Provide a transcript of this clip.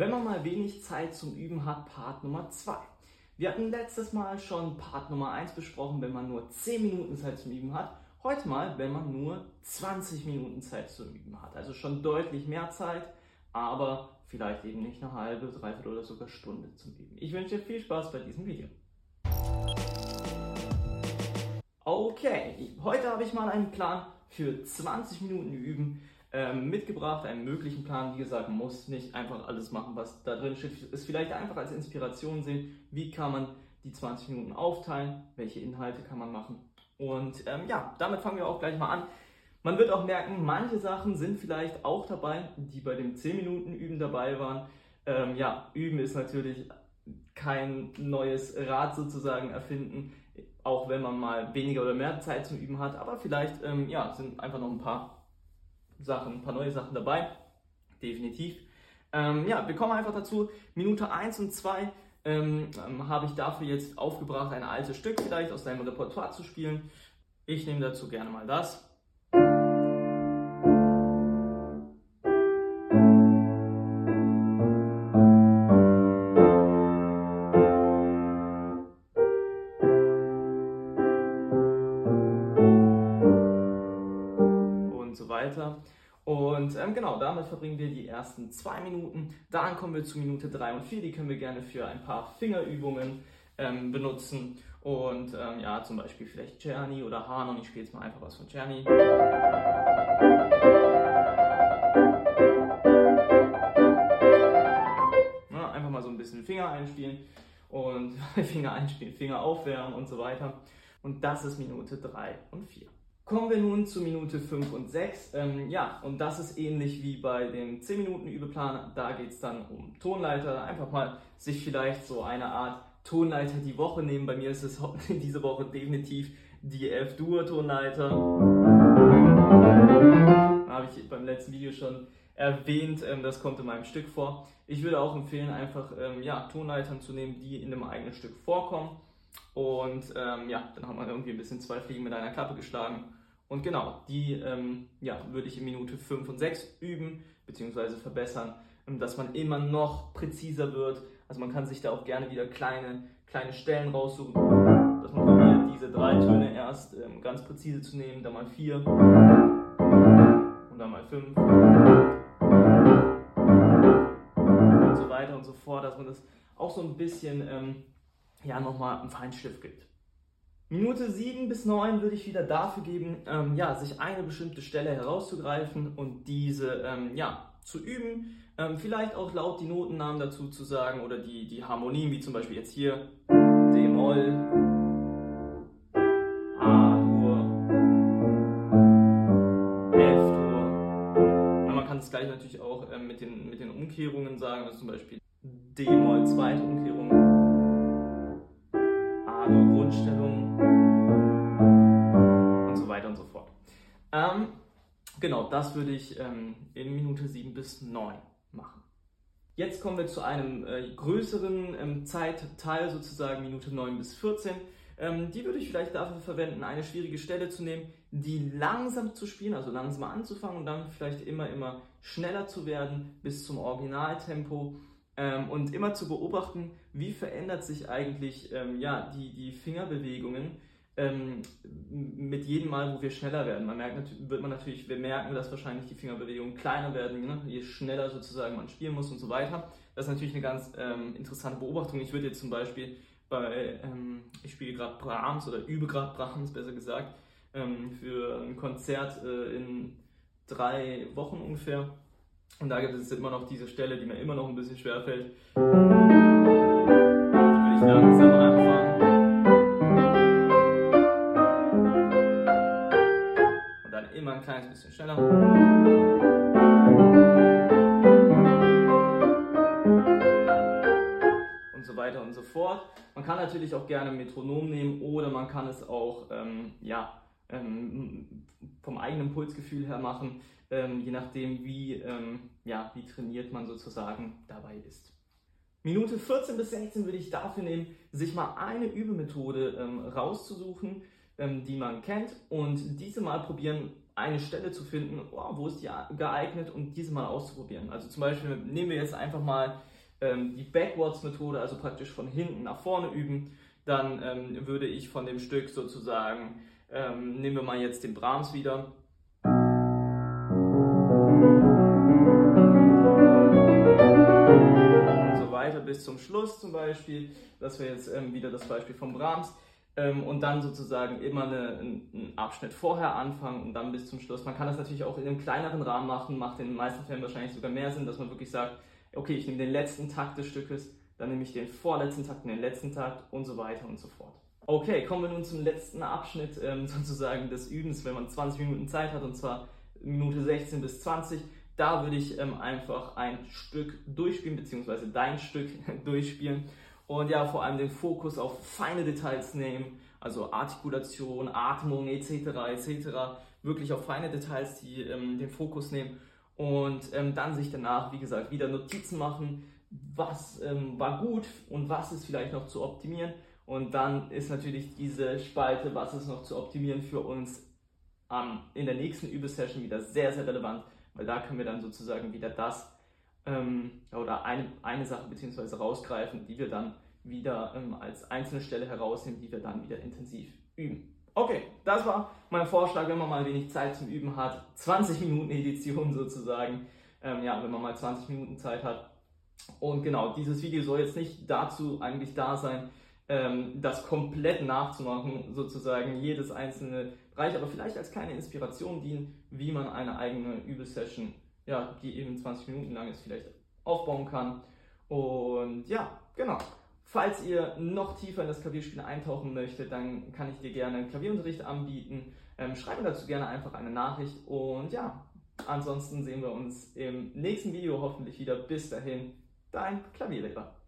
Wenn man mal wenig Zeit zum Üben hat, Part Nummer 2. Wir hatten letztes Mal schon Part Nummer 1 besprochen, wenn man nur 10 Minuten Zeit zum Üben hat. Heute mal, wenn man nur 20 Minuten Zeit zum Üben hat. Also schon deutlich mehr Zeit, aber vielleicht eben nicht eine halbe, dreiviertel oder sogar Stunde zum Üben. Ich wünsche dir viel Spaß bei diesem Video. Okay, heute habe ich mal einen Plan für 20 Minuten Üben ähm, mitgebracht, einen möglichen Plan. Wie gesagt, muss nicht einfach alles machen, was da drin steht. Es vielleicht einfach als Inspiration sehen, wie kann man die 20 Minuten aufteilen, welche Inhalte kann man machen. Und ähm, ja, damit fangen wir auch gleich mal an. Man wird auch merken, manche Sachen sind vielleicht auch dabei, die bei dem 10 Minuten Üben dabei waren. Ähm, ja, Üben ist natürlich kein neues Rad sozusagen erfinden, auch wenn man mal weniger oder mehr Zeit zum Üben hat. Aber vielleicht ähm, ja, sind einfach noch ein paar Sachen, ein paar neue Sachen dabei. Definitiv. Ähm, ja, wir kommen einfach dazu. Minute 1 und 2 ähm, habe ich dafür jetzt aufgebracht, ein altes Stück vielleicht aus deinem Repertoire zu spielen. Ich nehme dazu gerne mal das. weiter. Und ähm, genau, damit verbringen wir die ersten zwei Minuten. Dann kommen wir zu Minute drei und vier. Die können wir gerne für ein paar Fingerübungen ähm, benutzen. Und ähm, ja, zum Beispiel vielleicht Czerny oder Hanon. Ich spiele jetzt mal einfach was von Czerny. Ja, einfach mal so ein bisschen Finger einspielen und Finger einspielen, Finger aufwärmen und so weiter. Und das ist Minute drei und vier. Kommen wir nun zu Minute 5 und 6. Ähm, ja, und das ist ähnlich wie bei dem 10 Minuten Übeplan. Da geht es dann um Tonleiter. Einfach mal sich vielleicht so eine Art Tonleiter die Woche nehmen. Bei mir ist es diese Woche definitiv die F-Dur-Tonleiter. Habe ich beim letzten Video schon erwähnt, ähm, das kommt in meinem Stück vor. Ich würde auch empfehlen, einfach ähm, ja, Tonleitern zu nehmen, die in einem eigenen Stück vorkommen. Und ähm, ja, dann haben wir irgendwie ein bisschen zwei Fliegen mit einer Klappe geschlagen. Und genau, die ähm, ja, würde ich in Minute 5 und 6 üben bzw. verbessern, ähm, dass man immer noch präziser wird. Also man kann sich da auch gerne wieder kleine, kleine Stellen raussuchen, dass man probiert, diese drei Töne erst ähm, ganz präzise zu nehmen, dann mal vier und dann mal fünf und so weiter und so fort, dass man das auch so ein bisschen ähm, ja, nochmal einen Feinschliff gibt. Minute 7 bis 9 würde ich wieder dafür geben, ähm, ja, sich eine bestimmte Stelle herauszugreifen und diese ähm, ja, zu üben. Ähm, vielleicht auch laut die Notennamen dazu zu sagen oder die, die Harmonien, wie zum Beispiel jetzt hier. D-Moll, es gleich natürlich auch ähm, mit, den, mit den Umkehrungen sagen, also zum Beispiel D-Moll, zweite Umkehrung, A-Dur, Grundstellung. Ähm, genau, das würde ich ähm, in Minute 7 bis 9 machen. Jetzt kommen wir zu einem äh, größeren ähm, Zeitteil, sozusagen Minute 9 bis 14. Ähm, die würde ich vielleicht dafür verwenden, eine schwierige Stelle zu nehmen, die langsam zu spielen, also langsam anzufangen und dann vielleicht immer, immer schneller zu werden bis zum Originaltempo ähm, und immer zu beobachten, wie verändert sich eigentlich ähm, ja, die, die Fingerbewegungen ähm, mit jedem Mal, wo wir schneller werden. Man merkt, wird man natürlich, wir merken, dass wahrscheinlich die Fingerbewegungen kleiner werden, ne? je schneller sozusagen man spielen muss und so weiter. Das ist natürlich eine ganz ähm, interessante Beobachtung. Ich würde jetzt zum Beispiel bei, ähm, ich spiele gerade Brahms oder übe gerade Brahms, besser gesagt, ähm, für ein Konzert äh, in drei Wochen ungefähr. Und da gibt es immer noch diese Stelle, die mir immer noch ein bisschen schwer fällt. Will ich langsam anfangen. immer ein kleines bisschen schneller. Und so weiter und so fort. Man kann natürlich auch gerne ein Metronom nehmen oder man kann es auch ähm, ja, ähm, vom eigenen Pulsgefühl her machen, ähm, je nachdem, wie, ähm, ja, wie trainiert man sozusagen dabei ist. Minute 14 bis 16 würde ich dafür nehmen, sich mal eine Übemethode ähm, rauszusuchen, ähm, die man kennt und diese mal probieren eine Stelle zu finden, oh, wo ist die geeignet und diese mal auszuprobieren. Also zum Beispiel nehmen wir jetzt einfach mal die Backwards-Methode, also praktisch von hinten nach vorne üben. Dann ähm, würde ich von dem Stück sozusagen, ähm, nehmen wir mal jetzt den Brahms wieder. Und so weiter bis zum Schluss zum Beispiel. Das wäre jetzt ähm, wieder das Beispiel von Brahms ähm, und dann sozusagen immer eine, einen Abschnitt vorher anfangen und dann bis zum Schluss. Man kann das natürlich auch in einem kleineren Rahmen machen, macht in den meisten Fällen wahrscheinlich sogar mehr Sinn, dass man wirklich sagt, okay, ich nehme den letzten Takt des Stückes, dann nehme ich den vorletzten Takt und den letzten Takt und so weiter und so fort. Okay, kommen wir nun zum letzten Abschnitt ähm, sozusagen des Übens, wenn man 20 Minuten Zeit hat und zwar Minute 16 bis 20. Da würde ich ähm, einfach ein Stück durchspielen, beziehungsweise dein Stück durchspielen und ja, vor allem den Fokus auf feine Details nehmen, also Artikulation, Atmung etc. etc. Wirklich auf feine Details, die ähm, den Fokus nehmen und ähm, dann sich danach, wie gesagt, wieder Notizen machen, was ähm, war gut und was ist vielleicht noch zu optimieren. Und dann ist natürlich diese Spalte, was ist noch zu optimieren für uns ähm, in der nächsten Übesession wieder sehr, sehr relevant, weil da können wir dann sozusagen wieder das ähm, oder eine, eine Sache beziehungsweise rausgreifen, die wir dann wieder ähm, als einzelne Stelle herausnehmen, die wir dann wieder intensiv üben. Okay, das war mein Vorschlag, wenn man mal wenig Zeit zum Üben hat. 20 Minuten Edition sozusagen. Ähm, ja, wenn man mal 20 Minuten Zeit hat. Und genau, dieses Video soll jetzt nicht dazu eigentlich da sein, ähm, das komplett nachzumachen, sozusagen jedes einzelne Bereich, aber vielleicht als kleine Inspiration dienen, wie man eine eigene Übelsession ja, die eben 20 Minuten lang ist, vielleicht aufbauen kann. Und ja, genau. Falls ihr noch tiefer in das Klavierspiel eintauchen möchtet, dann kann ich dir gerne Klavierunterricht anbieten. Ähm, schreib mir dazu gerne einfach eine Nachricht. Und ja, ansonsten sehen wir uns im nächsten Video hoffentlich wieder. Bis dahin, dein Klavierlehrer.